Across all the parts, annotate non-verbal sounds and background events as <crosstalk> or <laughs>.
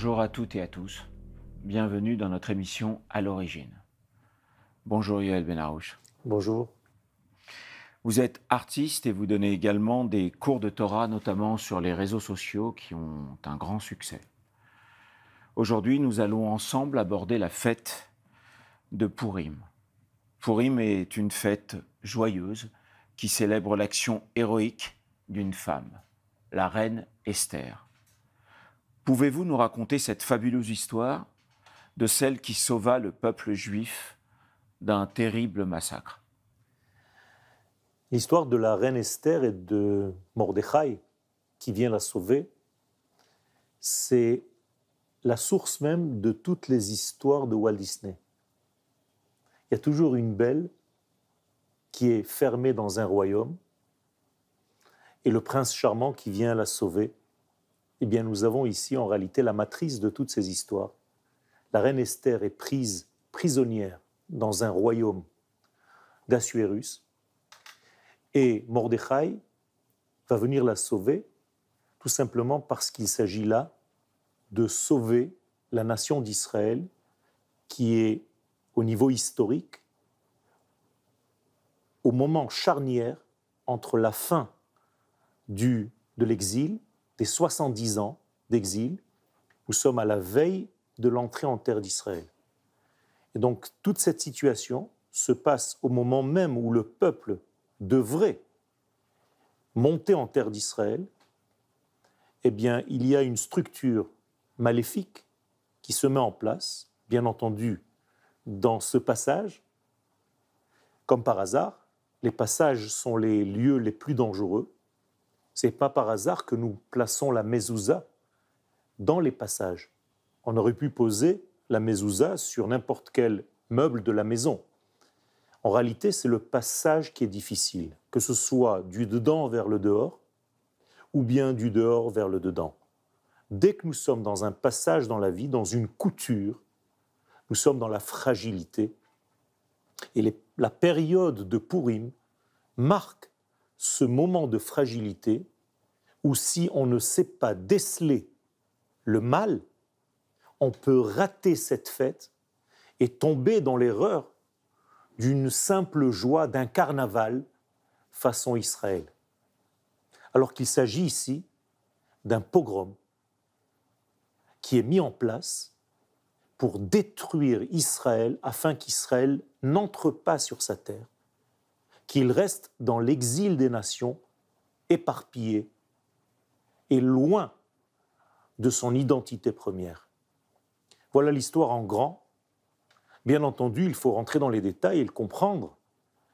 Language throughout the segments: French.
Bonjour à toutes et à tous. Bienvenue dans notre émission À l'origine. Bonjour Yoel Benarouche. Bonjour. Vous êtes artiste et vous donnez également des cours de Torah, notamment sur les réseaux sociaux qui ont un grand succès. Aujourd'hui, nous allons ensemble aborder la fête de Purim. Purim est une fête joyeuse qui célèbre l'action héroïque d'une femme, la reine Esther. Pouvez-vous nous raconter cette fabuleuse histoire de celle qui sauva le peuple juif d'un terrible massacre? L'histoire de la reine Esther et de Mordechai qui vient la sauver, c'est la source même de toutes les histoires de Walt Disney. Il y a toujours une belle qui est fermée dans un royaume et le prince charmant qui vient la sauver eh bien, nous avons ici en réalité la matrice de toutes ces histoires. La reine Esther est prise prisonnière dans un royaume d'Assuérus et Mordechai va venir la sauver tout simplement parce qu'il s'agit là de sauver la nation d'Israël qui est au niveau historique au moment charnière entre la fin du, de l'exil des 70 ans d'exil. Nous sommes à la veille de l'entrée en terre d'Israël. Et donc toute cette situation se passe au moment même où le peuple devrait monter en terre d'Israël. Eh bien, il y a une structure maléfique qui se met en place, bien entendu, dans ce passage. Comme par hasard, les passages sont les lieux les plus dangereux. C'est pas par hasard que nous plaçons la mezouza dans les passages. On aurait pu poser la mezouza sur n'importe quel meuble de la maison. En réalité, c'est le passage qui est difficile, que ce soit du dedans vers le dehors ou bien du dehors vers le dedans. Dès que nous sommes dans un passage dans la vie, dans une couture, nous sommes dans la fragilité. Et la période de Purim marque ce moment de fragilité où si on ne sait pas déceler le mal, on peut rater cette fête et tomber dans l'erreur d'une simple joie d'un carnaval façon Israël. Alors qu'il s'agit ici d'un pogrom qui est mis en place pour détruire Israël afin qu'Israël n'entre pas sur sa terre qu'il reste dans l'exil des nations, éparpillé et loin de son identité première. Voilà l'histoire en grand. Bien entendu, il faut rentrer dans les détails et comprendre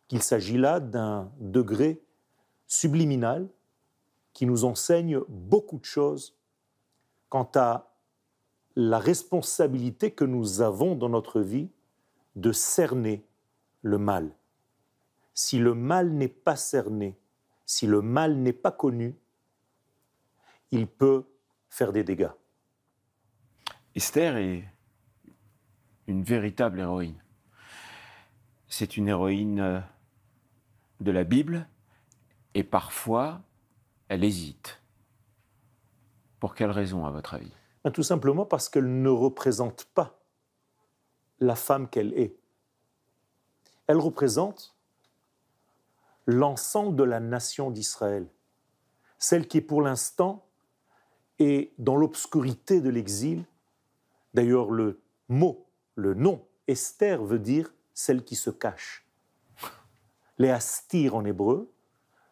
qu'il s'agit là d'un degré subliminal qui nous enseigne beaucoup de choses quant à la responsabilité que nous avons dans notre vie de cerner le mal si le mal n'est pas cerné, si le mal n'est pas connu, il peut faire des dégâts. Esther est une véritable héroïne. C'est une héroïne euh, de la Bible et parfois elle hésite. Pour quelle raison, à votre avis? Ben, Tout simplement parce qu'elle ne représente pas la femme qu'elle est. Elle représente l'ensemble de la nation d'Israël, celle qui pour l'instant est dans l'obscurité de l'exil. D'ailleurs, le mot, le nom Esther veut dire celle qui se cache. Les astir en hébreu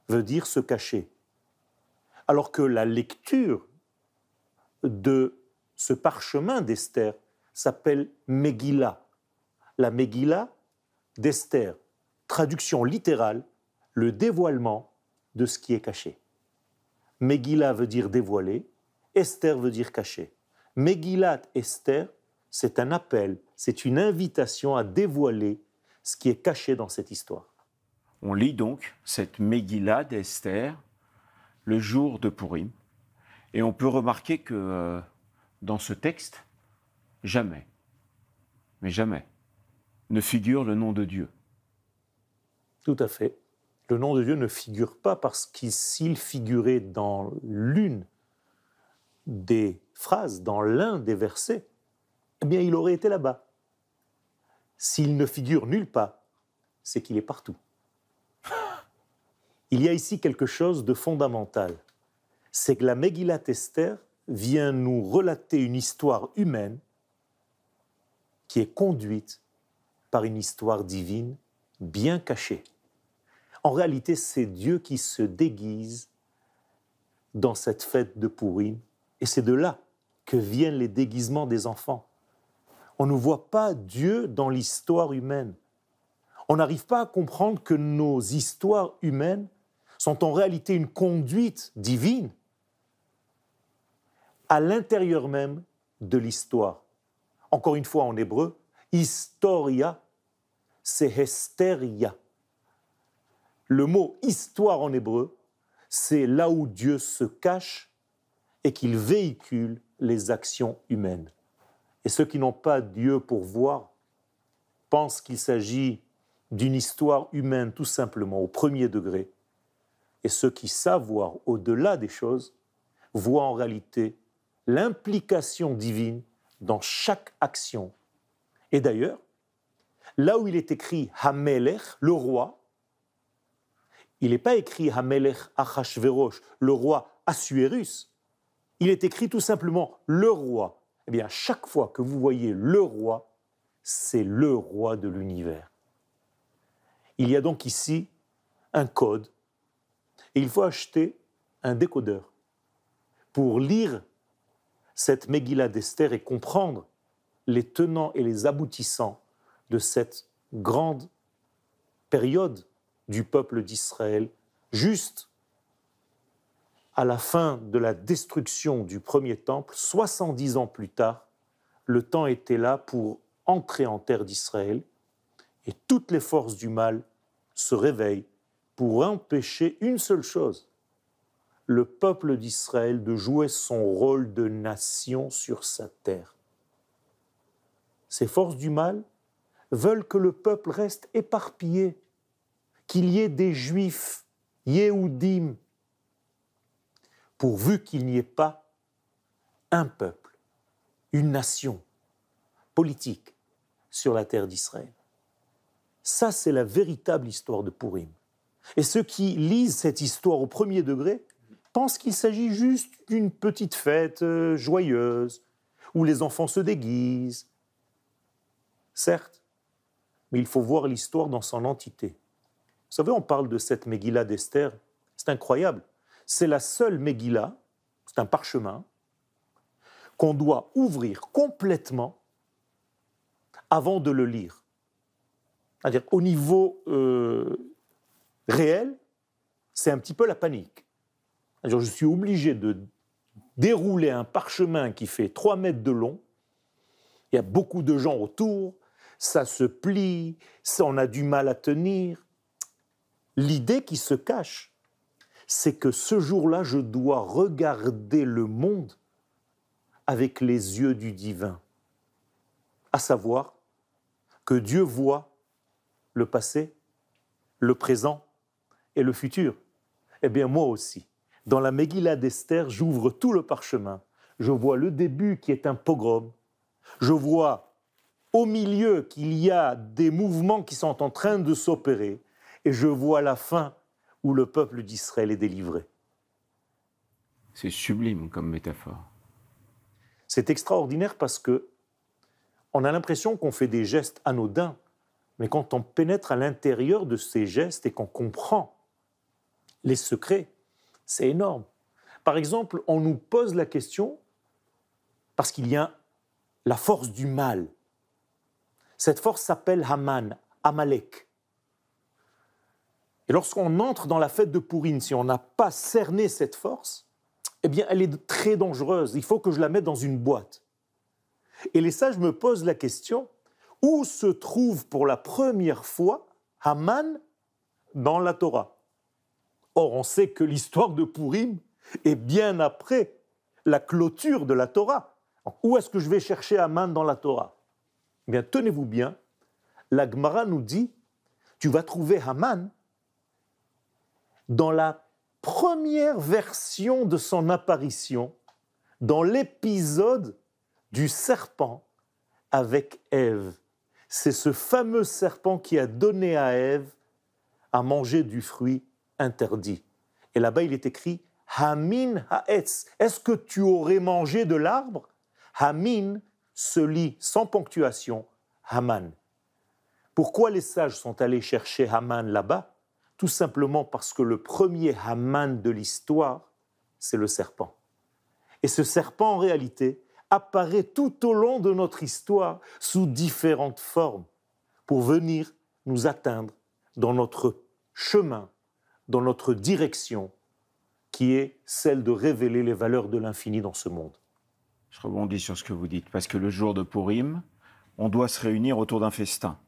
veut dire se cacher. Alors que la lecture de ce parchemin d'Esther s'appelle Megillah. La Megillah d'Esther, traduction littérale, le dévoilement de ce qui est caché. Megillah veut dire dévoiler, Esther veut dire caché. Megillat Esther, c'est un appel, c'est une invitation à dévoiler ce qui est caché dans cette histoire. On lit donc cette Megillah d'Esther le jour de Purim, et on peut remarquer que euh, dans ce texte, jamais, mais jamais, ne figure le nom de Dieu. Tout à fait le nom de Dieu ne figure pas parce que s'il figurait dans l'une des phrases, dans l'un des versets, eh bien, il aurait été là-bas. S'il ne figure nulle part, c'est qu'il est partout. <laughs> Il y a ici quelque chose de fondamental. C'est que la Megillat Esther vient nous relater une histoire humaine qui est conduite par une histoire divine bien cachée. En réalité, c'est Dieu qui se déguise dans cette fête de Pourim, et c'est de là que viennent les déguisements des enfants. On ne voit pas Dieu dans l'histoire humaine. On n'arrive pas à comprendre que nos histoires humaines sont en réalité une conduite divine à l'intérieur même de l'histoire. Encore une fois en hébreu, historia, c'est hesteria. Le mot histoire en hébreu, c'est là où Dieu se cache et qu'il véhicule les actions humaines. Et ceux qui n'ont pas Dieu pour voir pensent qu'il s'agit d'une histoire humaine tout simplement au premier degré. Et ceux qui savent voir au-delà des choses voient en réalité l'implication divine dans chaque action. Et d'ailleurs, là où il est écrit Hamelech, le roi, il n'est pas écrit Hamelech Achashverosh, le roi Assuérus. Il est écrit tout simplement le roi. Eh bien, chaque fois que vous voyez le roi, c'est le roi de l'univers. Il y a donc ici un code et il faut acheter un décodeur pour lire cette Megillah d'Esther et comprendre les tenants et les aboutissants de cette grande période du peuple d'Israël, juste à la fin de la destruction du premier temple, 70 ans plus tard, le temps était là pour entrer en terre d'Israël et toutes les forces du mal se réveillent pour empêcher une seule chose, le peuple d'Israël de jouer son rôle de nation sur sa terre. Ces forces du mal veulent que le peuple reste éparpillé, qu'il y ait des juifs, Yéhoudim, pourvu qu'il n'y ait pas un peuple, une nation politique sur la terre d'Israël. Ça, c'est la véritable histoire de Purim. Et ceux qui lisent cette histoire au premier degré pensent qu'il s'agit juste d'une petite fête euh, joyeuse, où les enfants se déguisent. Certes, mais il faut voir l'histoire dans son entité. Vous savez, on parle de cette Megillah d'Esther, c'est incroyable. C'est la seule Megillah, c'est un parchemin, qu'on doit ouvrir complètement avant de le lire. C'est-à-dire au niveau euh, réel, c'est un petit peu la panique je suis obligé de dérouler un parchemin qui fait 3 mètres de long. Il y a beaucoup de gens autour, ça se plie, ça, on a du mal à tenir. L'idée qui se cache, c'est que ce jour-là, je dois regarder le monde avec les yeux du divin, à savoir que Dieu voit le passé, le présent et le futur. Eh bien, moi aussi, dans la Megillah d'Esther, j'ouvre tout le parchemin. Je vois le début qui est un pogrom. Je vois au milieu qu'il y a des mouvements qui sont en train de s'opérer. Et je vois la fin où le peuple d'Israël est délivré. C'est sublime comme métaphore. C'est extraordinaire parce que on a l'impression qu'on fait des gestes anodins, mais quand on pénètre à l'intérieur de ces gestes et qu'on comprend les secrets, c'est énorme. Par exemple, on nous pose la question, parce qu'il y a la force du mal. Cette force s'appelle Haman, Amalek. Et lorsqu'on entre dans la fête de Pourine, si on n'a pas cerné cette force, eh bien, elle est très dangereuse. Il faut que je la mette dans une boîte. Et les sages me posent la question où se trouve pour la première fois Haman dans la Torah? Or, on sait que l'histoire de Purim est bien après la clôture de la Torah. Où est-ce que je vais chercher Aman dans la Torah? Eh bien, tenez-vous bien, la Gemara nous dit, tu vas trouver Haman dans la première version de son apparition dans l'épisode du serpent avec Ève. C'est ce fameux serpent qui a donné à Ève à manger du fruit interdit. Et là-bas, il est écrit Hamin ha'etz. Est-ce que tu aurais mangé de l'arbre? Hamin se lit sans ponctuation Haman. Pourquoi les sages sont allés chercher Haman là-bas? Tout simplement parce que le premier Haman de l'histoire, c'est le serpent. Et ce serpent, en réalité, apparaît tout au long de notre histoire sous différentes formes pour venir nous atteindre dans notre chemin, dans notre direction, qui est celle de révéler les valeurs de l'infini dans ce monde. Je rebondis sur ce que vous dites, parce que le jour de Purim, on doit se réunir autour d'un festin.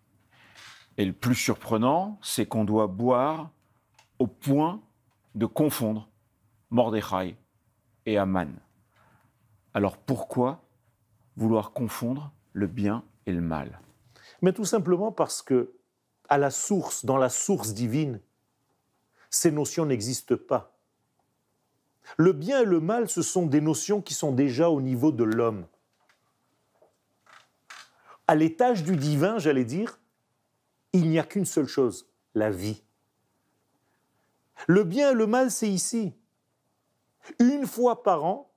Et le plus surprenant, c'est qu'on doit boire au point de confondre Mordechai et Aman. Alors pourquoi vouloir confondre le bien et le mal? Mais tout simplement parce que, à la source, dans la source divine, ces notions n'existent pas. Le bien et le mal, ce sont des notions qui sont déjà au niveau de l'homme. À l'étage du divin, j'allais dire, il n'y a qu'une seule chose, la vie. Le bien et le mal, c'est ici. Une fois par an,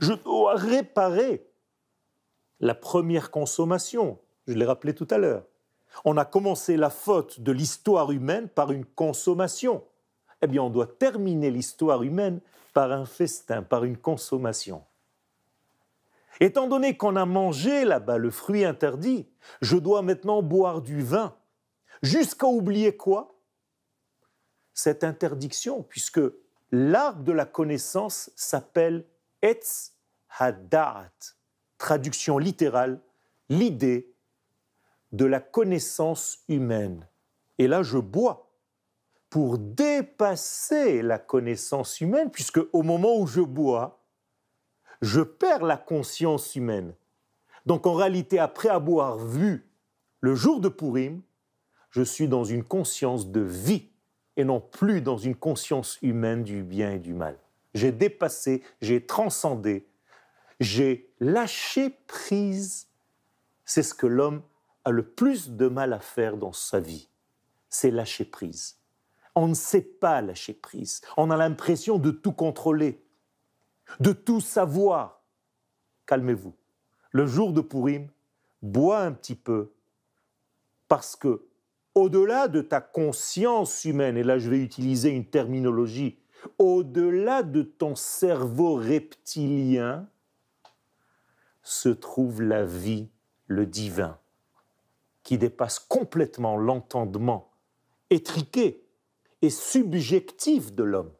je dois réparer la première consommation. Je l'ai rappelé tout à l'heure. On a commencé la faute de l'histoire humaine par une consommation. Eh bien, on doit terminer l'histoire humaine par un festin, par une consommation. Étant donné qu'on a mangé là-bas le fruit interdit, je dois maintenant boire du vin. Jusqu'à oublier quoi? Cette interdiction, puisque l'arbre de la connaissance s'appelle Etz Hadat, traduction littérale, l'idée de la connaissance humaine. Et là, je bois pour dépasser la connaissance humaine, puisque au moment où je bois, je perds la conscience humaine. Donc en réalité, après avoir vu le jour de Purim, je suis dans une conscience de vie et non plus dans une conscience humaine du bien et du mal. J'ai dépassé, j'ai transcendé, j'ai lâché prise. C'est ce que l'homme a le plus de mal à faire dans sa vie, c'est lâcher prise. On ne sait pas lâcher prise, on a l'impression de tout contrôler, de tout savoir. Calmez-vous. Le jour de Purim, bois un petit peu, parce que au-delà de ta conscience humaine, et là je vais utiliser une terminologie, au-delà de ton cerveau reptilien, se trouve la vie, le divin, qui dépasse complètement l'entendement étriqué et subjectif de l'homme.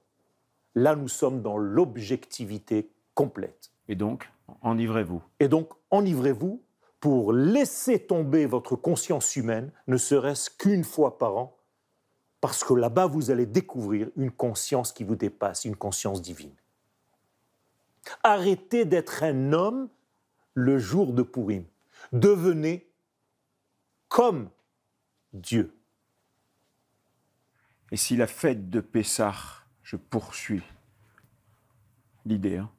Là, nous sommes dans l'objectivité complète. Et donc, enivrez-vous. Et donc, enivrez-vous pour laisser tomber votre conscience humaine, ne serait-ce qu'une fois par an, parce que là-bas, vous allez découvrir une conscience qui vous dépasse, une conscience divine. Arrêtez d'être un homme le jour de Purim. Devenez comme Dieu. Et si la fête de Pessah, je poursuis l'idée, hein,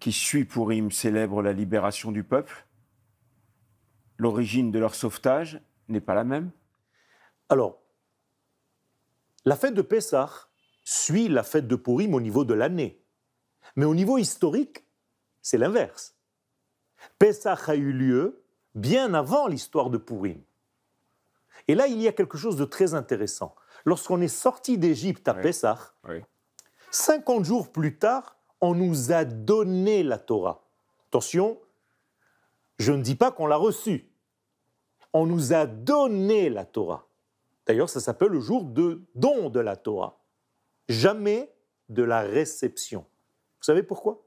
qui suit Purim célèbre la libération du peuple, l'origine de leur sauvetage n'est pas la même Alors, la fête de Pessah suit la fête de Purim au niveau de l'année. Mais au niveau historique, c'est l'inverse. Pessah a eu lieu bien avant l'histoire de Purim. Et là, il y a quelque chose de très intéressant. Lorsqu'on est sorti d'Égypte à Pessah, 50 jours plus tard, on nous a donné la Torah. Attention, je ne dis pas qu'on l'a reçue. On nous a donné la Torah. D'ailleurs, ça s'appelle le jour de don de la Torah. Jamais de la réception. Vous savez pourquoi?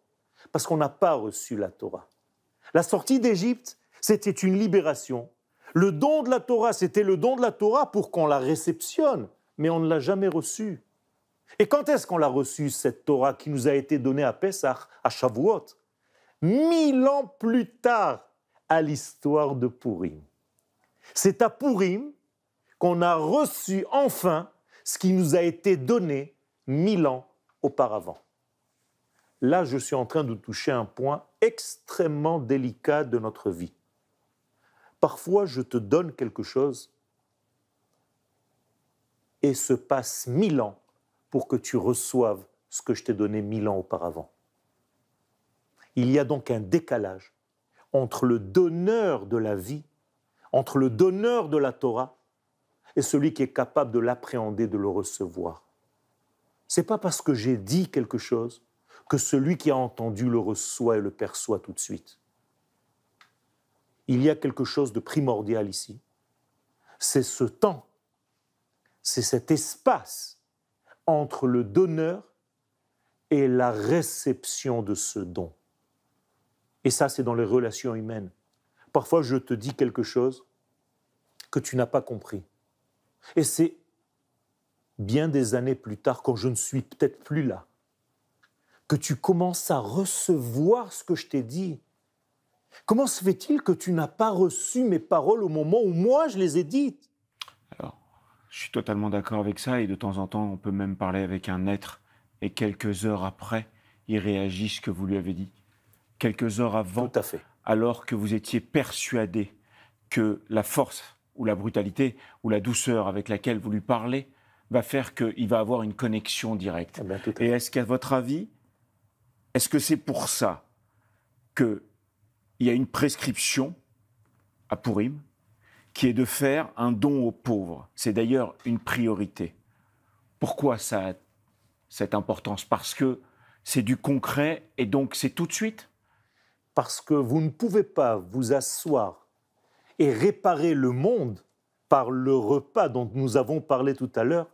Parce qu'on n'a pas reçu la Torah. La sortie d'Égypte, c'était une libération. Le don de la Torah, c'était le don de la Torah pour qu'on la réceptionne, mais on ne l'a jamais reçue. Et quand est-ce qu'on l'a reçue, cette Torah qui nous a été donnée à Pessah, à Shavuot? Mille ans plus tard, à l'histoire de Purim. C'est à Purim qu'on a reçu enfin ce qui nous a été donné mille ans auparavant. là, je suis en train de toucher un point extrêmement délicat de notre vie. Parfois, je te donne quelque chose et se passe mille ans pour que tu reçoives ce que je t'ai donné mille ans auparavant. Il y a donc un décalage entre le donneur de la vie, entre le donneur de la Torah et celui qui est capable de l'appréhender, de le recevoir. C'est pas parce que j'ai dit quelque chose que celui qui a entendu le reçoit et le perçoit tout de suite. Il y a quelque chose de primordial ici. C'est ce temps, c'est cet espace entre le donneur et la réception de ce don. Et ça, c'est dans les relations humaines. Parfois, je te dis quelque chose que tu n'as pas compris. Et c'est bien des années plus tard, quand je ne suis peut-être plus là, que tu commences à recevoir ce que je t'ai dit. Comment se fait-il que tu n'as pas reçu mes paroles au moment où moi je les ai dites? Alors, je suis totalement d'accord avec ça et de temps en temps, on peut même parler avec un être et quelques heures après, il réagit ce que vous lui avez dit. Quelques heures avant, Tout à fait. Alors que vous étiez persuadé que la force ou la brutalité ou la douceur avec laquelle vous lui parlez va faire qu'il va avoir une connexion directe. Eh Et est-ce qu'à votre avis, est-ce que c'est pour ça qu'il y a une prescription à Purim qui est de faire un don aux pauvres? C'est d'ailleurs une priorité. Pourquoi ça a cette importance? Parce que c'est du concret et donc c'est tout de suite? Parce que vous ne pouvez pas vous asseoir et réparer le monde par le repas dont nous avons parlé tout à l'heure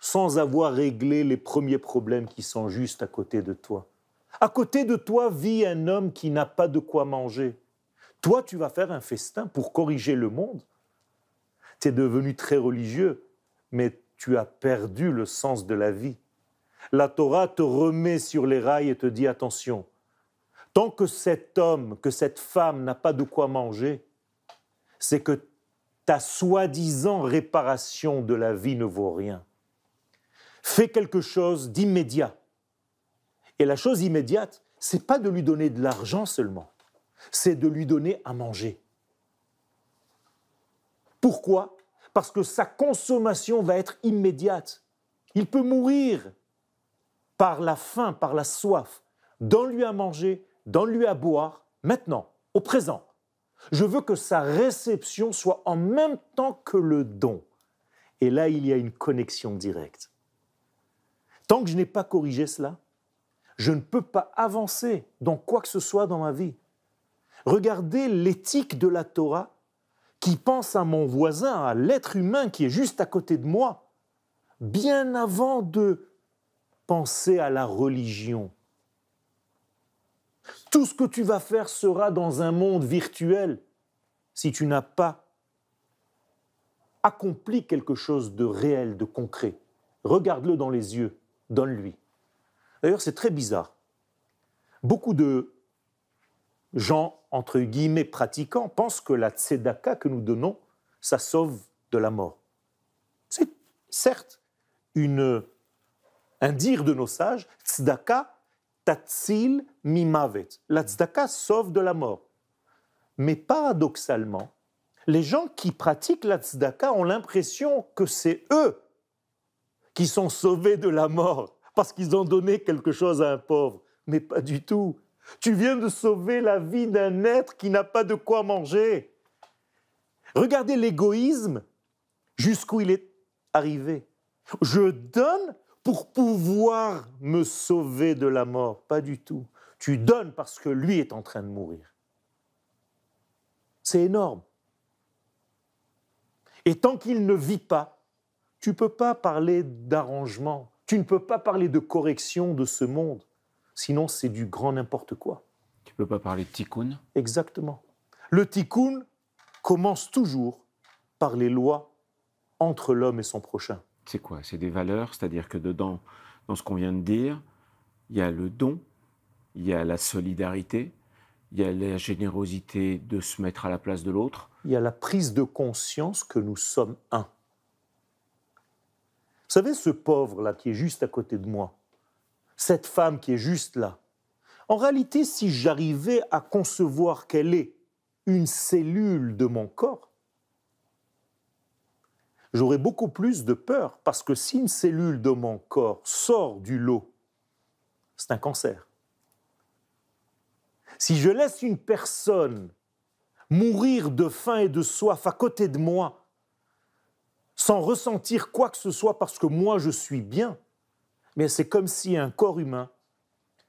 sans avoir réglé les premiers problèmes qui sont juste à côté de toi. À côté de toi vit un homme qui n'a pas de quoi manger. Toi, tu vas faire un festin pour corriger le monde. Tu es devenu très religieux, mais tu as perdu le sens de la vie. La Torah te remet sur les rails et te dit attention, tant que cet homme, que cette femme n'a pas de quoi manger, c'est que ta soi-disant réparation de la vie ne vaut rien. Fais quelque chose d'immédiat. Et la chose immédiate, c'est pas de lui donner de l'argent seulement, c'est de lui donner à manger. Pourquoi? Parce que sa consommation va être immédiate. Il peut mourir par la faim, par la soif. Donne-lui à manger, donne-lui à boire, maintenant, au présent. Je veux que sa réception soit en même temps que le don. Et là, il y a une connexion directe. Tant que je n'ai pas corrigé cela, je ne peux pas avancer dans quoi que ce soit dans ma vie. Regardez l'éthique de la Torah qui pense à mon voisin, à l'être humain qui est juste à côté de moi, bien avant de penser à la religion. Tout ce que tu vas faire sera dans un monde virtuel si tu n'as pas accompli quelque chose de réel, de concret. Regarde-le dans les yeux, donne-lui. D'ailleurs, c'est très bizarre. Beaucoup de gens, entre guillemets, pratiquants, pensent que la tzedaka que nous donnons, ça sauve de la mort. C'est certes un dire de nos sages, tzedaka tatzil mimavet. La sauve de la mort. Mais paradoxalement, les gens qui pratiquent la ont l'impression que c'est eux qui sont sauvés de la mort parce qu'ils ont donné quelque chose à un pauvre. Mais pas du tout. Tu viens de sauver la vie d'un être qui n'a pas de quoi manger. Regardez l'égoïsme jusqu'où il est arrivé. Je donne pour pouvoir me sauver de la mort. Pas du tout. Tu donnes parce que lui est en train de mourir. C'est énorme. Et tant qu'il ne vit pas, tu ne peux pas parler d'arrangement, tu ne peux pas parler de correction de ce monde. Sinon, c'est du grand n'importe quoi. Tu peux pas parler de tikkun Exactement. Le tikkun commence toujours par les lois entre l'homme et son prochain. C'est quoi? C'est des valeurs, c'est-à-dire que dedans, dans ce qu'on vient de dire, il y a le don, il y a la solidarité, il y a la générosité de se mettre à la place de l'autre. Il y a la prise de conscience que nous sommes un. Vous savez, ce pauvre-là qui est juste à côté de moi, cette femme qui est juste là, En réalité, si j'arrivais à concevoir quelle est une cellule de mon corps, j'aurais beaucoup plus de peur parce que si une cellule de mon corps sort du lot, c'est un cancer. Si je laisse une personne mourir de faim et de soif à côté de moi, sans ressentir quoi que ce soit parce que moi je suis bien, mais c'est comme si un corps humain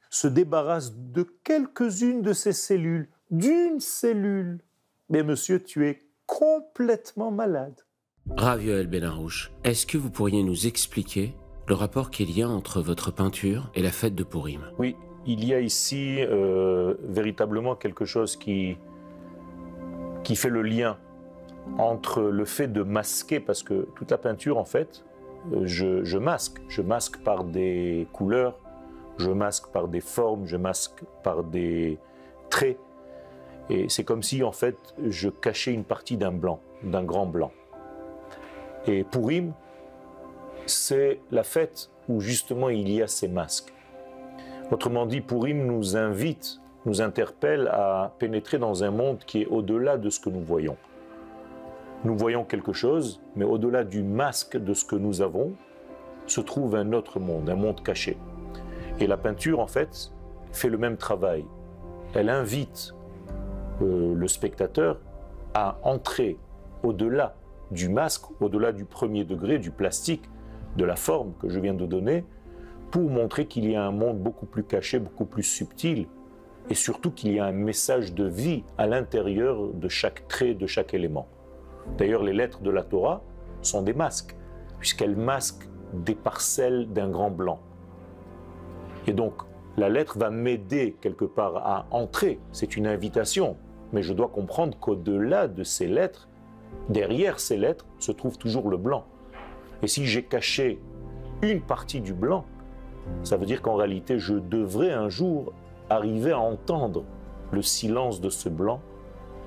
se débarrasse de quelques-unes de ses cellules, d'une cellule. Mais monsieur, tu es complètement malade. Ravioel Benarouche, est-ce que vous pourriez nous expliquer le rapport qu'il y a entre votre peinture et la fête de Purim? Oui, il y a ici euh, véritablement quelque chose qui, qui fait le lien entre le fait de masquer, parce que toute la peinture, en fait, euh, je, je masque. Je masque par des couleurs, je masque par des formes, je masque par des traits. Et c'est comme si, en fait, je cachais une partie d'un blanc, d'un grand blanc. Et Purim, c'est la fête où justement il y a ces masques. Autrement dit, Purim nous invite, nous interpelle à pénétrer dans un monde qui est au-delà de ce que nous voyons. Nous voyons quelque chose, mais au-delà du masque de ce que nous avons, se trouve un autre monde, un monde caché. Et la peinture, en fait, fait le même travail. Elle invite euh, le spectateur à entrer au-delà du masque, au-delà du premier degré, du plastique, de la forme que je viens de donner, pour montrer qu'il y a un monde beaucoup plus caché, beaucoup plus subtil, et surtout qu'il y a un message de vie à l'intérieur de chaque trait, de chaque élément. D'ailleurs, les lettres de la Torah sont des masques, puisqu'elles masquent des parcelles d'un grand blanc. Et donc, la lettre va m'aider quelque part à entrer, c'est une invitation, mais je dois comprendre qu'au-delà de ces lettres, derrière ces lettres se trouve toujours le blanc. Et si j'ai caché une partie du blanc, ça veut dire qu'en réalité, je devrais un jour arriver à entendre le silence de ce blanc,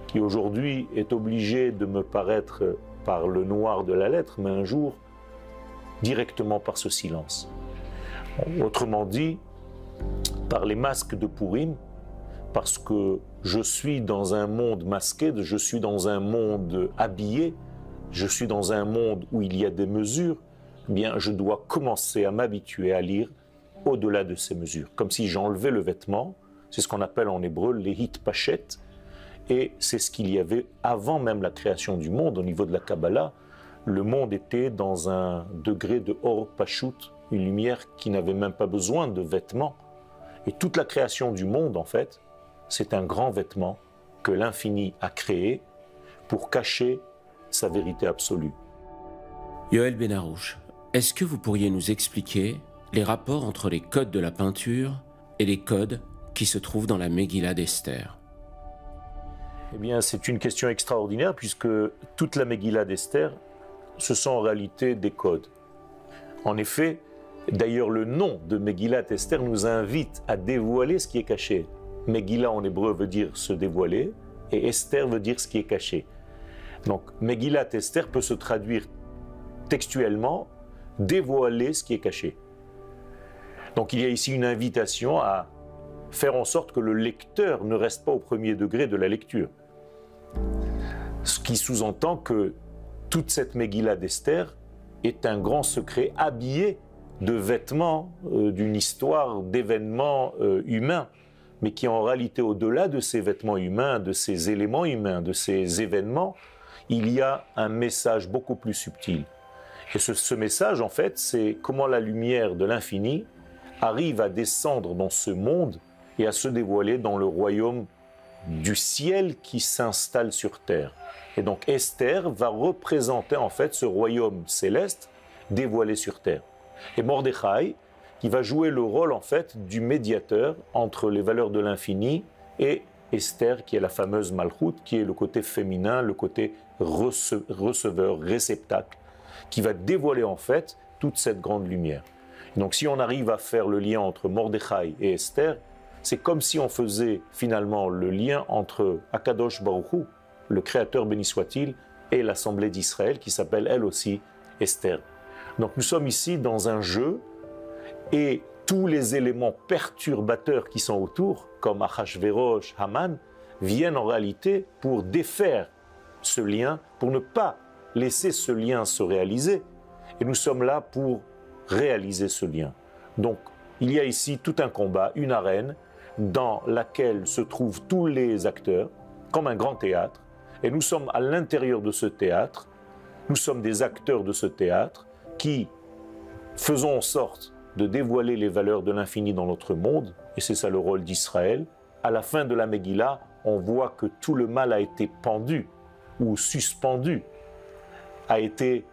qui aujourd'hui est obligé de me paraître par le noir de la lettre, mais un jour directement par ce silence. Autrement dit, par les masques de Purim, parce que je suis dans un monde masqué, je suis dans un monde habillé, je suis dans un monde où il y a des mesures, eh bien je dois commencer à m'habituer à lire au-delà de ces mesures, comme si j'enlevais le vêtement, c'est ce qu'on appelle en hébreu les hit pachet, et c'est ce qu'il y avait avant même la création du monde au niveau de la Kabbalah. Le monde était dans un degré de or pachut, une lumière qui n'avait même pas besoin de vêtements. Et toute la création du monde, en fait, c'est un grand vêtement que l'infini a créé pour cacher sa vérité absolue. Yoël Benarouche, est-ce que vous pourriez nous expliquer les rapports entre les codes de la peinture et les codes qui se trouvent dans la Megillah d'Esther? Eh bien, c'est une question extraordinaire puisque toute la Megillah d'Esther, ce sont en réalité des codes. En effet, d'ailleurs, le nom de Megillah d'Esther nous invite à dévoiler ce qui est caché. Megillah en hébreu veut dire se dévoiler et Esther veut dire ce qui est caché. Donc Megillat Esther peut se traduire textuellement dévoiler ce qui est caché. Donc il y a ici une invitation à faire en sorte que le lecteur ne reste pas au premier degré de la lecture. Ce qui sous-entend que toute cette Megillah d'Esther est un grand secret habillé de vêtements euh, d'une histoire d'événements euh, humains mais qui en réalité, au-delà de ces vêtements humains, de ces éléments humains, de ces événements, il y a un message beaucoup plus subtil. Et ce, message, en fait, c'est comment la lumière de l'infini arrive à descendre dans ce monde et à se dévoiler dans le royaume du ciel qui s'installe sur terre. Et donc Esther va représenter en fait ce royaume céleste dévoilé sur terre. Et Mordechai qui va jouer le rôle en fait du médiateur entre les valeurs de l'infini et Esther, qui est la fameuse Malchut, qui est le côté féminin, le côté receveur, réceptacle, qui va dévoiler en fait toute cette grande lumière. Donc si on arrive à faire le lien entre Mordechai et Esther, c'est comme si on faisait finalement le lien entre Akadosh Baruch le Créateur béni soit-il, et l'Assemblée d'Israël qui s'appelle elle aussi Esther. Donc nous sommes ici dans un jeu et tous les éléments perturbateurs qui sont autour, comme Achashverosh, Haman, viennent en réalité pour défaire ce lien, pour ne pas laisser ce lien se réaliser. Et nous sommes là pour réaliser ce lien. Donc, il y a ici tout un combat, une arène, dans laquelle se trouvent tous les acteurs, comme un grand théâtre. Et nous sommes à l'intérieur de ce théâtre, nous sommes des acteurs de ce théâtre qui faisons en sorte de dévoiler les valeurs de l'infini dans notre monde, et c'est ça le rôle d'Israël. À la fin de la Megillah, on voit que tout le mal a été pendu ou suspendu, a été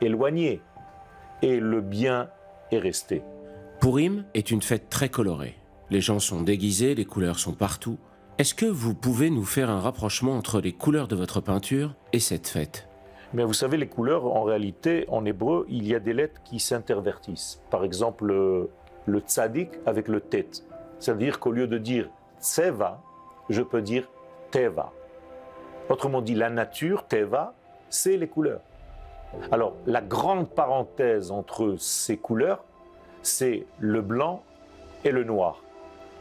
éloigné, et le bien est resté. Purim est une fête très colorée. Les gens sont déguisés, les couleurs sont partout. Est-ce que vous pouvez nous faire un rapprochement entre les couleurs de votre peinture et cette fête? Mais vous savez, les couleurs, en réalité, en hébreu, il y a des lettres qui s'intervertissent. Par exemple, le, tzadik avec le tet. C'est-à-dire qu'au lieu de dire tseva, je peux dire teva. Autrement dit, la nature, teva, c'est les couleurs. Alors, la grande parenthèse entre ces couleurs, c'est le blanc et le noir.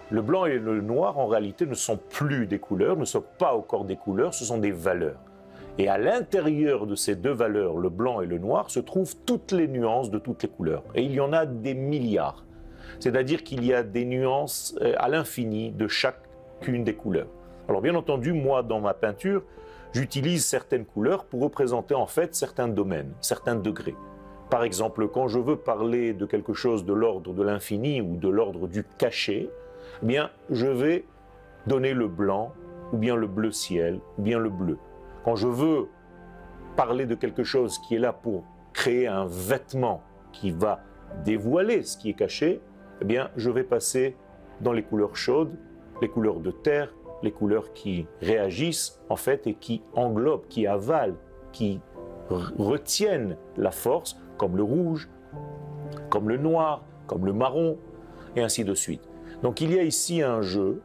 Le blanc et le noir, en réalité, ne sont plus des couleurs, ne sont pas encore des couleurs, ce sont des valeurs. Et à l'intérieur de ces deux valeurs, le blanc et le noir, se trouvent toutes les nuances de toutes les couleurs. Et il y en a des milliards. C'est-à-dire qu'il y a des nuances euh, à l'infini de chacune des couleurs. Alors bien entendu, moi, dans ma peinture, j'utilise certaines couleurs pour représenter en fait certains domaines, certains degrés. Par exemple, quand je veux parler de quelque chose de l'ordre de l'infini ou de l'ordre du cachet, eh bien, je vais donner le blanc, ou bien le bleu ciel, ou bien le bleu. Quand je veux parler de quelque chose qui est là pour créer un vêtement qui va dévoiler ce qui est caché, eh bien, je vais passer dans les couleurs chaudes, les couleurs de terre, les couleurs qui réagissent en fait et qui englobent, qui avalent, qui retiennent la force, comme le rouge, comme le noir, comme le marron, et ainsi de suite. Donc il y a ici un jeu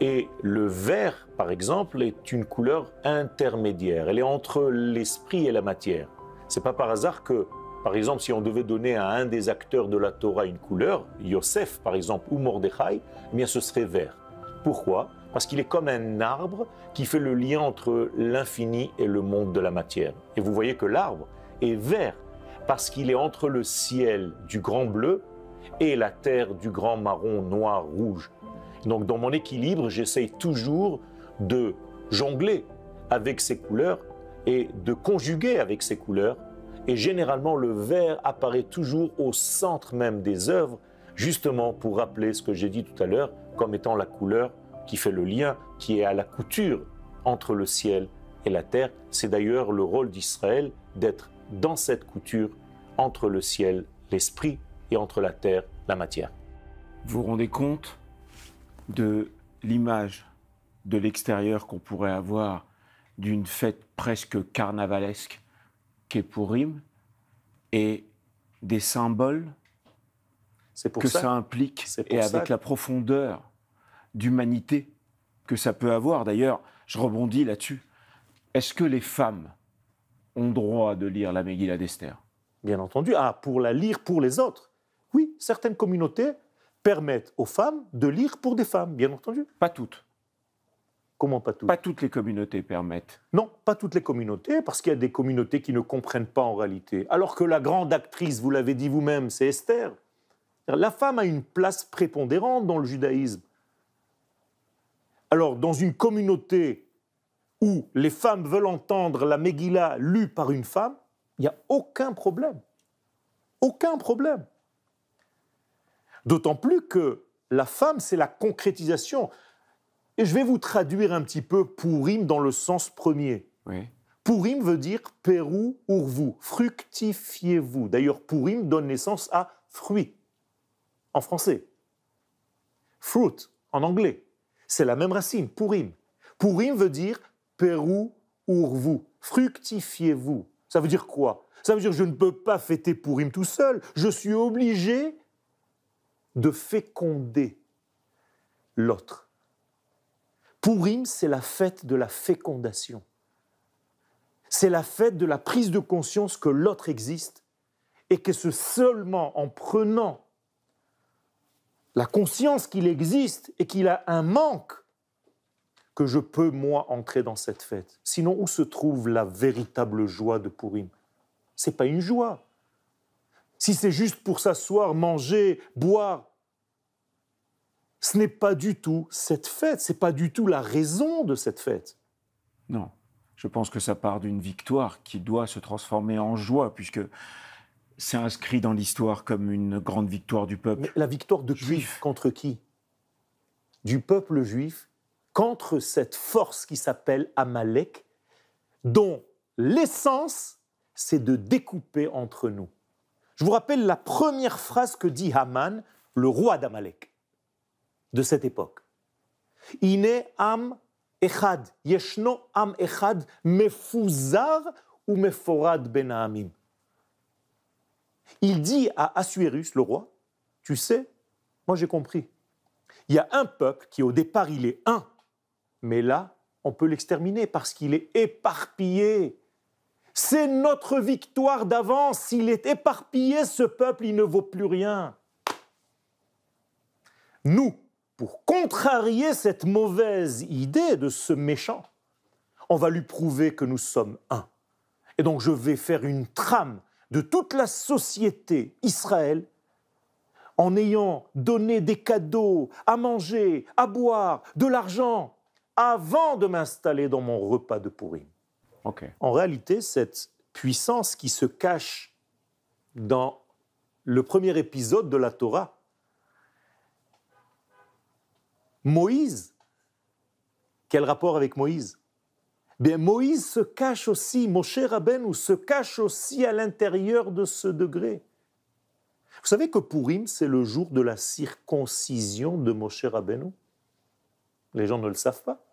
et le vert, par exemple, est une couleur intermédiaire. Elle est entre l'esprit et la matière. C'est pas par hasard que, par exemple, si on devait donner à un des acteurs de la Torah une couleur, Yosef par exemple, ou Mordechai, eh bien ce serait vert. Pourquoi? Parce qu'il est comme un arbre qui fait le lien entre l'infini et le monde de la matière. Et vous voyez que l'arbre est vert parce qu'il est entre le ciel du grand bleu et la terre du grand marron, noir, rouge. Donc dans mon équilibre, j'essaye toujours de jongler avec ces couleurs et de conjuguer avec ces couleurs. Et généralement, le vert apparaît toujours au centre même des œuvres, justement pour rappeler ce que j'ai dit tout à l'heure comme étant la couleur qui fait le lien, qui est à la couture entre le ciel et la terre. C'est d'ailleurs le rôle d'Israël d'être dans cette couture entre le ciel, l'esprit, et entre la terre, la matière. Vous vous rendez compte de l'image de l'extérieur qu'on pourrait avoir d'une fête presque carnavalesque qu'est Purim et des symboles que ça, implique et avec la profondeur d'humanité que ça peut avoir. D'ailleurs, je rebondis là-dessus. Est-ce que les femmes ont droit de lire la Megillah d'Esther? Bien entendu. Ah, pour la lire pour les autres. Oui, certaines communautés permettent aux femmes de lire pour des femmes, bien entendu. Pas toutes. Comment pas toutes? Pas toutes les communautés permettent. Non, pas toutes les communautés, parce qu'il y a des communautés qui ne comprennent pas en réalité. Alors que la grande actrice, vous l'avez dit vous-même, c'est Esther. La femme a une place prépondérante dans le judaïsme. Alors, dans une communauté où les femmes veulent entendre la Megillah lue par une femme, il n'y a aucun problème. Aucun problème. D'autant plus que la femme, c'est la concrétisation. Et je vais vous traduire un petit peu Pourim dans le sens premier. Oui. Pourim veut dire Pérou vous, fructifiez-vous. D'ailleurs, Pourim donne naissance à fruit en français. Fruit en anglais. C'est la même racine, Pourim. Pourim veut dire Pérou vous, fructifiez-vous. Ça veut dire quoi? Ça veut dire je ne peux pas fêter Pourim tout seul. Je suis obligé de féconder l'autre. Pourim, c'est la fête de la fécondation. C'est la fête de la prise de conscience que l'autre existe et que c'est seulement en prenant la conscience qu'il existe et qu'il a un manque, que je peux, moi, entrer dans cette fête. Sinon, où se trouve la véritable joie de Purim C'est pas une joie. Si c'est juste pour s'asseoir, manger, boire, ce n'est pas du tout cette fête, ce n'est pas du tout la raison de cette fête. Non, je pense que ça part d'une victoire qui doit se transformer en joie, puisque c'est inscrit dans l'histoire comme une grande victoire du peuple. Mais la victoire de juif contre qui? Du peuple juif contre cette force qui s'appelle Amalek, dont l'essence, c'est de découper entre nous. Je vous rappelle la première phrase que dit Haman, le roi d'Amalek, de cette époque. Ine am echad, yeshno am echad, mefuzar ou meforad ben il dit à Assuérus, le roi, tu sais, moi j'ai compris. Il y a un peuple qui au départ il est un, mais là on peut l'exterminer parce qu'il est éparpillé. C'est notre victoire d'avance. S'il est éparpillé, ce peuple, il ne vaut plus rien. Nous, pour contrarier cette mauvaise idée de ce méchant, on va lui prouver que nous sommes un. Et donc je vais faire une trame de toute la société Israël en ayant donné des cadeaux, à manger, à boire, de l'argent, avant de m'installer dans mon repas de pourri. En réalité, cette puissance qui se cache dans le premier épisode de la Torah, Moïse, quel rapport avec Moïse? Bien, Moïse se cache aussi, Moshe Rabbeinu se cache aussi à l'intérieur de ce degré. Vous savez que Purim, c'est le jour de la circoncision de Moshe Rabbeinu? Les gens ne le savent pas.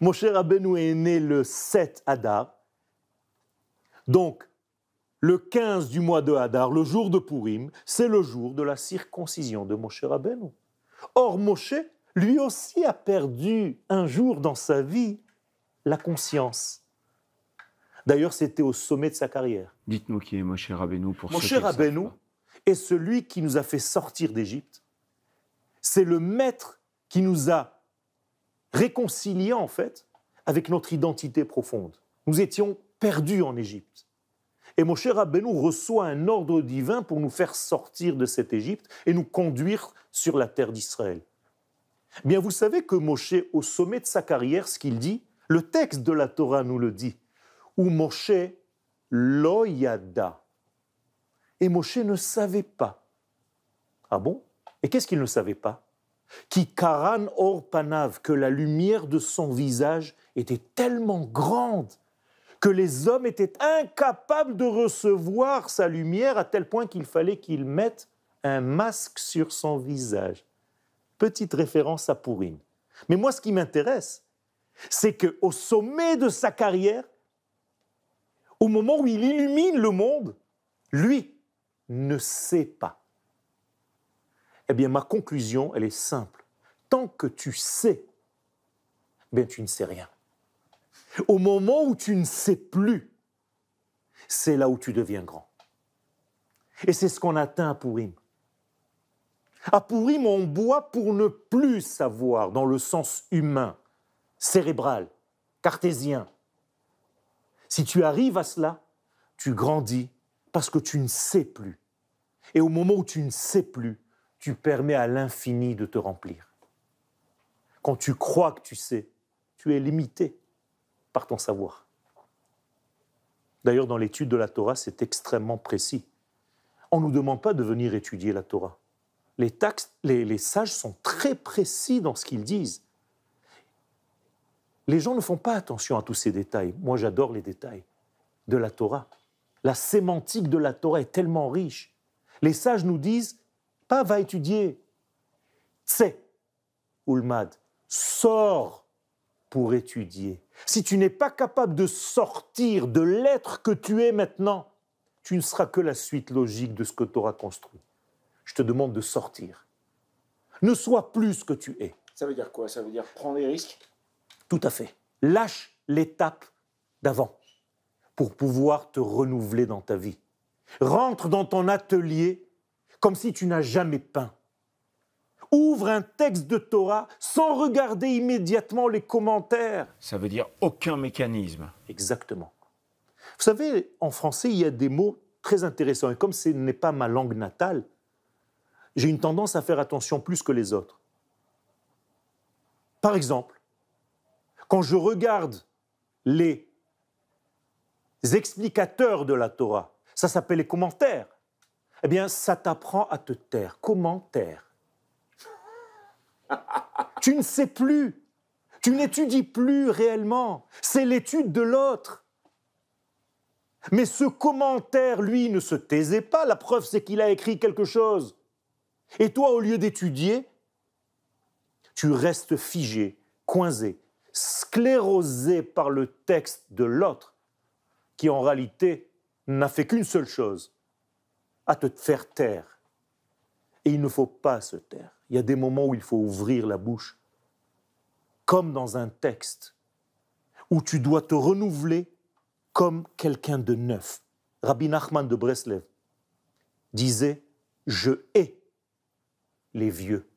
Moshe Rabbeinu est né le 7 Hadar. Donc, le 15 du mois de Hadar, le jour de Purim, c'est le jour de la circoncision de Moshe Rabbeinu. Or, Moshe, lui aussi, a perdu un jour dans sa vie la conscience. D'ailleurs, c'était au sommet de sa carrière. Dites-nous qui est Moshe Rabbeinu pour Moshe Rabbeinu est celui qui nous a fait sortir d'Égypte. C'est le maître qui nous a réconciliés en fait avec notre identité profonde. Nous étions perdus en Égypte. Et Moshe Rabbeinu reçoit un ordre divin pour nous faire sortir de cette Égypte et nous conduire sur la terre d'Israël. Bien, vous savez que Moshe, au sommet de sa carrière, ce qu'il dit, le texte de la Torah nous le dit. Ou Moshe loyada. Et Moshe ne savait pas. Ah bon? Et qu'est-ce qu'il ne savait pas? Qui karan or panav, que la lumière de son visage était tellement grande que les hommes étaient incapables de recevoir sa lumière à tel point qu'il fallait qu'il mette un masque sur son visage. Petite référence à Pourine. Mais moi, ce qui m'intéresse, c'est qu'au sommet de sa carrière, au moment où il illumine le monde, lui ne sait pas. Eh bien, ma conclusion, elle est simple. Tant que tu sais, bien, tu ne sais rien. Au moment où tu ne sais plus, c'est là où tu deviens grand. Et c'est ce qu'on atteint à Pourim. À Pourim, on boit pour ne plus savoir dans le sens humain cérébral, cartésien. Si tu arrives à cela, tu grandis parce que tu ne sais plus. Et au moment où tu ne sais plus, tu permets à l'infini de te remplir. Quand tu crois que tu sais, tu es limité par ton savoir. D'ailleurs, dans l'étude de la Torah, c'est extrêmement précis. On ne nous demande pas de venir étudier la Torah. Les, les, sages sont très précis dans ce qu'ils disent. Les gens ne font pas attention à tous ces détails. Moi, j'adore les détails de la Torah. La sémantique de la Torah est tellement riche. Les sages nous disent, pas va étudier, c'est Ulmad, sors pour étudier. Si tu n'es pas capable de sortir de l'être que tu es maintenant, tu ne seras que la suite logique de ce que tu auras construit. Je te demande de sortir. Ne sois plus ce que tu es. Ça veut dire quoi? Ça veut dire prendre des risques? Tout à fait. Lâche l'étape d'avant pour pouvoir te renouveler dans ta vie. Rentre dans ton atelier comme si tu n'as jamais peint. ouvre un texte de Torah sans regarder immédiatement les commentaires. Ça veut dire aucun mécanisme. Exactement. Vous savez, en français, il y a des mots très intéressants. Et comme ce n'est pas ma langue natale, j'ai une tendance à faire attention plus que les autres. Par exemple, quand je regarde les explicateurs de la Torah, ça s'appelle les commentaires, eh bien, ça t'apprend à te taire. Commentaire. tu ne sais plus. Tu n'étudies plus réellement. C'est l'étude de l'autre. Mais ce commentaire, lui, ne se taisait pas. La preuve, c'est qu'il a écrit quelque chose. Et toi, au lieu d'étudier, tu restes figé, coincé, sclérosé par le texte de l'autre, qui en réalité n'a fait qu'une seule chose, à te faire taire. Et il ne faut pas se taire. Il y a des moments où il faut ouvrir la bouche, comme dans un texte, où tu dois te renouveler comme quelqu'un de neuf. Rabbi Nachman de Breslev disait Je hais les vieux.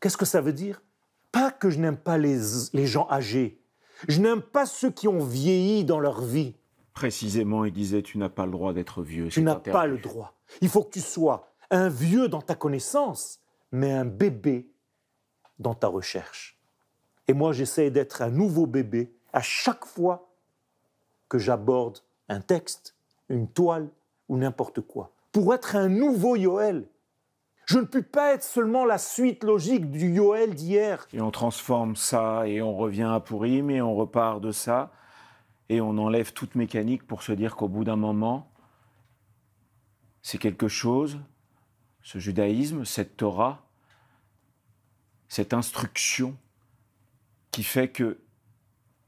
Qu'est-ce que ça veut dire? Pas que je n'aime pas les, les gens âgés. Je n'aime pas ceux qui ont vieilli dans leur vie. Précisément, il disait Tu n'as pas le droit d'être vieux. Tu n'as pas le droit. Il faut que tu sois un vieux dans ta connaissance, mais un bébé dans ta recherche. Et moi, j'essaie d'être un nouveau bébé à chaque fois que j'aborde un texte, une toile ou n'importe quoi. Pour être un nouveau Yoel. Je ne peux pas être seulement la suite logique du Yoel d'hier. Et on transforme ça et on revient à Purim et on repart de ça et on enlève toute mécanique pour se dire qu'au bout d'un moment, c'est quelque chose, ce judaïsme, cette Torah, cette instruction qui fait que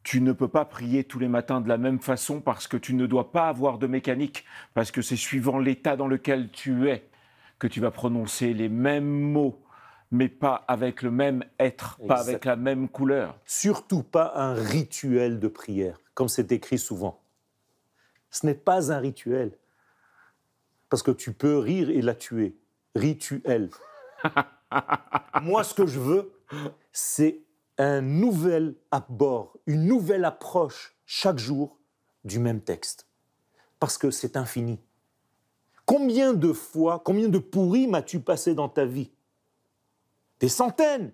tu ne peux pas prier tous les matins de la même façon parce que tu ne dois pas avoir de mécanique, parce que c'est suivant l'état dans lequel tu es que tu vas prononcer les mêmes mots, mais pas avec le même être, pas avec la même couleur. Surtout pas un rituel de prière, comme c'est écrit souvent. Ce n'est pas un rituel. Parce que tu peux rire et la tuer. Rituel. <laughs> Moi, ce que je veux, c'est un nouvel abord, une nouvelle approche chaque jour du même texte. Parce que c'est infini. Combien de fois, combien de pourris m'as-tu passé dans ta vie? Des centaines.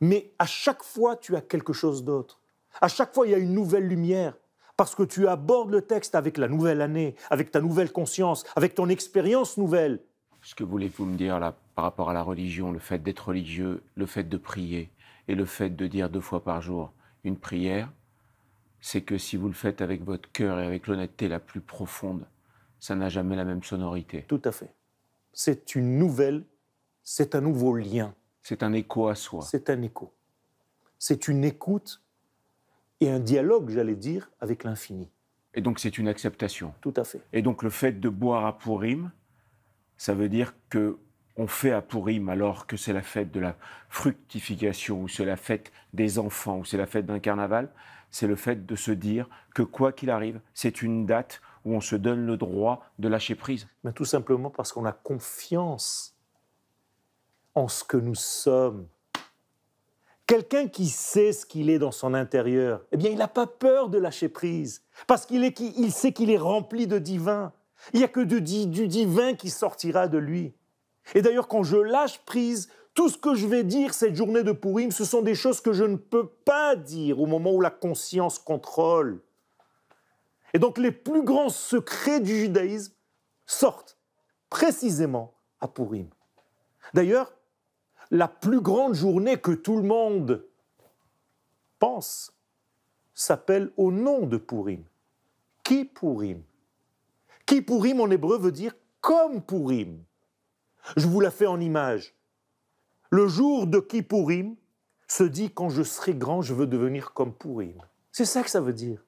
Mais à chaque fois, tu as quelque chose d'autre. À chaque fois, il y a une nouvelle lumière. Parce que tu abordes le texte avec la nouvelle année, avec ta nouvelle conscience, avec ton expérience nouvelle. Ce que voulez-vous me dire là par rapport à la religion, le fait d'être religieux, le fait de prier et le fait de dire deux fois par jour une prière, c'est que si vous le faites avec votre cœur et avec l'honnêteté la plus profonde, ça n'a jamais la même sonorité. Tout à fait. C'est une nouvelle, c'est un nouveau lien. C'est un écho à soi. C'est un écho. C'est une écoute et un dialogue, j'allais dire, avec l'infini. Et donc c'est une acceptation. Tout à fait. Et donc le fait de boire à Purim, ça veut dire que on fait à Purim alors que c'est la fête de la fructification ou c'est la fête des enfants ou c'est la fête d'un carnaval, c'est le fait de se dire que quoi qu'il arrive, c'est une date où on se donne le droit de lâcher prise Mais Tout simplement parce qu'on a confiance en ce que nous sommes. Quelqu'un qui sait ce qu'il est dans son intérieur, eh bien, il n'a pas peur de lâcher prise, parce qu'il il sait qu'il est rempli de divin. Il n'y a que du, divin qui sortira de lui. Et d'ailleurs, quand je lâche prise, tout ce que je vais dire cette journée de Purim, ce sont des choses que je ne peux pas dire au moment où la conscience contrôle. Et donc les plus grands secrets du judaïsme sortent précisément à Purim. D'ailleurs, la plus grande journée que tout le monde pense s'appelle au nom de Purim. Qui Purim? Qui Purim en hébreu veut dire comme Purim. Je vous la fais en image. Le jour de Kippourim se dit quand je serai grand, je veux devenir comme Purim. C'est ça que ça veut dire.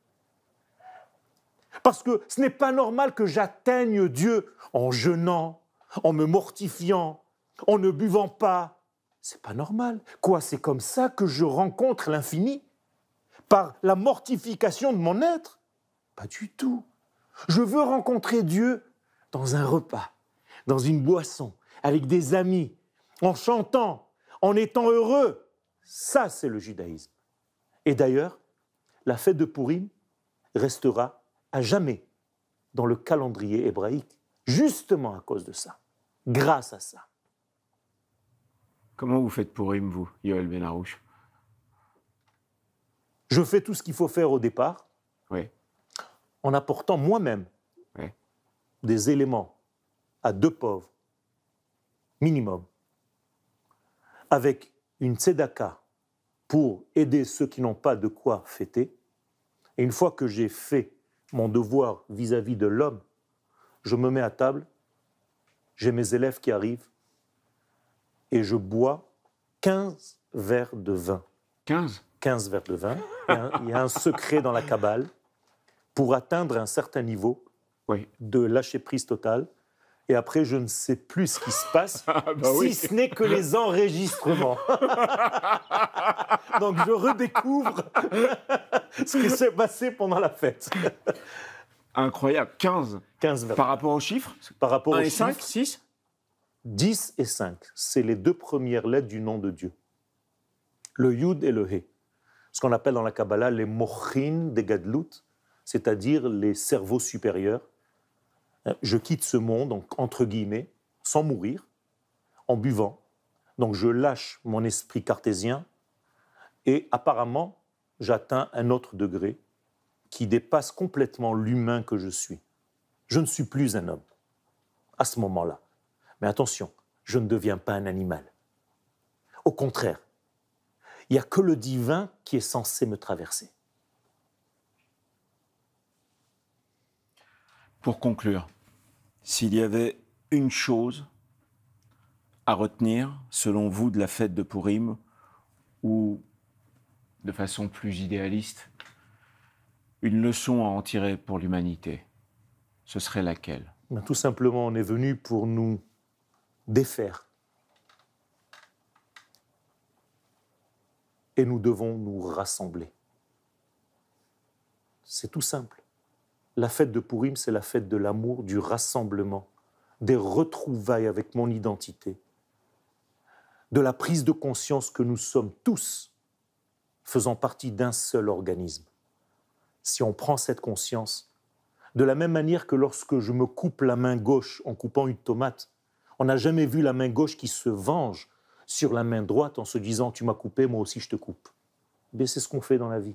Parce que ce n'est pas normal que j'atteigne Dieu en jeûnant, en me mortifiant, en ne buvant pas. C'est pas normal. Quoi, c'est comme ça que je rencontre l'infini? Par la mortification de mon être? Pas du tout. Je veux rencontrer Dieu dans un repas, dans une boisson, avec des amis, en chantant, en étant heureux. Ça, c'est le judaïsme. Et d'ailleurs, la fête de Purim restera à jamais dans le calendrier hébraïque, justement à cause de ça, grâce à ça. Comment vous faites Purim, vous, Yoel Benarouche Je fais tout ce qu'il faut faire au départ, Oui. en apportant moi-même Oui. des éléments à deux pauvres, minimum, avec une tzedaka pour aider ceux qui n'ont pas de quoi fêter. Et une fois que j'ai fait mon devoir vis-à-vis de l'homme, je me mets à table, j'ai mes élèves qui arrivent, et je bois 15 verres de vin. 15 15 verres de vin. Il y a un, il y a un secret dans la Kabbale. Pour atteindre un certain niveau Oui. de lâcher prise totale, et après, je ne sais plus ce qui se passe, <laughs> bah si ce n'est que les <laughs> enregistrements. <laughs> Donc, je redécouvre ce qui s'est passé pendant la fête. Incroyable. 15 15 verres. par rapport aux chiffres Par rapport 1 aux et 5 chiffres, 6 10 et 5, c'est les deux premières lettres du nom de Dieu. Le Yud et le He. Ce qu'on appelle dans la Kabbalah les mochin des Gadlut, c'est-à-dire les cerveaux supérieurs. Je quitte ce monde, donc, entre guillemets, sans mourir, en buvant. Donc je lâche mon esprit cartésien et apparemment j'atteins un autre degré qui dépasse complètement l'humain que je suis. Je ne suis plus un homme à ce moment-là. Mais attention, je ne deviens pas un animal. Au contraire, il n'y a que le divin qui est censé me traverser. Pour conclure, s'il y avait une chose à retenir, selon vous, de la fête de Purim, ou de façon plus idéaliste, une leçon à en tirer pour l'humanité, ce serait laquelle? Ben, tout simplement, on est venu pour nous défaire. Et nous devons nous rassembler. C'est tout simple. La fête de Purim, c'est la fête de l'amour, du rassemblement, des retrouvailles avec mon identité, de la prise de conscience que nous sommes tous faisant partie d'un seul organisme. Si on prend cette conscience, de la même manière que lorsque je me coupe la main gauche en coupant une tomate, on n'a jamais vu la main gauche qui se venge sur la main droite en se disant tu m'as coupé, moi aussi je te coupe. Mais c'est ce qu'on fait dans la vie.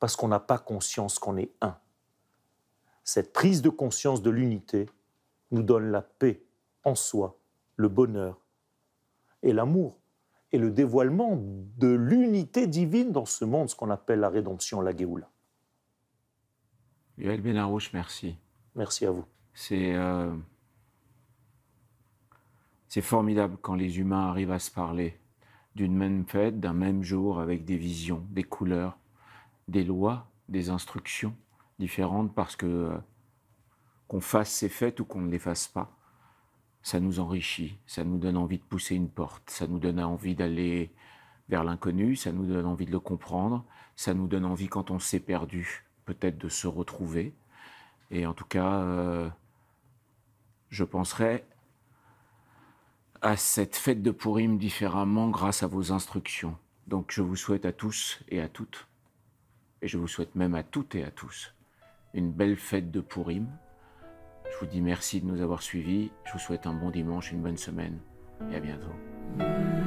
Parce qu'on n'a pas conscience qu'on est un. Cette prise de conscience de l'unité nous donne la paix en soi, le bonheur et l'amour et le dévoilement de l'unité divine dans ce monde, ce qu'on appelle la rédemption, la Géoula. Yoel Benarouche, merci. Merci à vous. C'est euh, c'est formidable quand les humains arrivent à se parler d'une même fête, d'un même jour, avec des visions, des couleurs, des lois, des instructions différentes, parce que euh, qu'on fasse ces fêtes ou qu'on ne les fasse pas, ça nous enrichit, ça nous donne envie de pousser une porte, ça nous donne envie d'aller vers l'inconnu, ça nous donne envie de le comprendre, ça nous donne envie quand on s'est perdu, peut-être de se retrouver. Et en tout cas, euh, je penserai à cette fête de Purim différemment grâce à vos instructions. Donc je vous souhaite à tous et à toutes, et je vous souhaite même à toutes et à tous, une belle fête de Purim. Je vous dis merci de nous avoir suivis, je vous souhaite un bon dimanche, une bonne semaine, et à bientôt.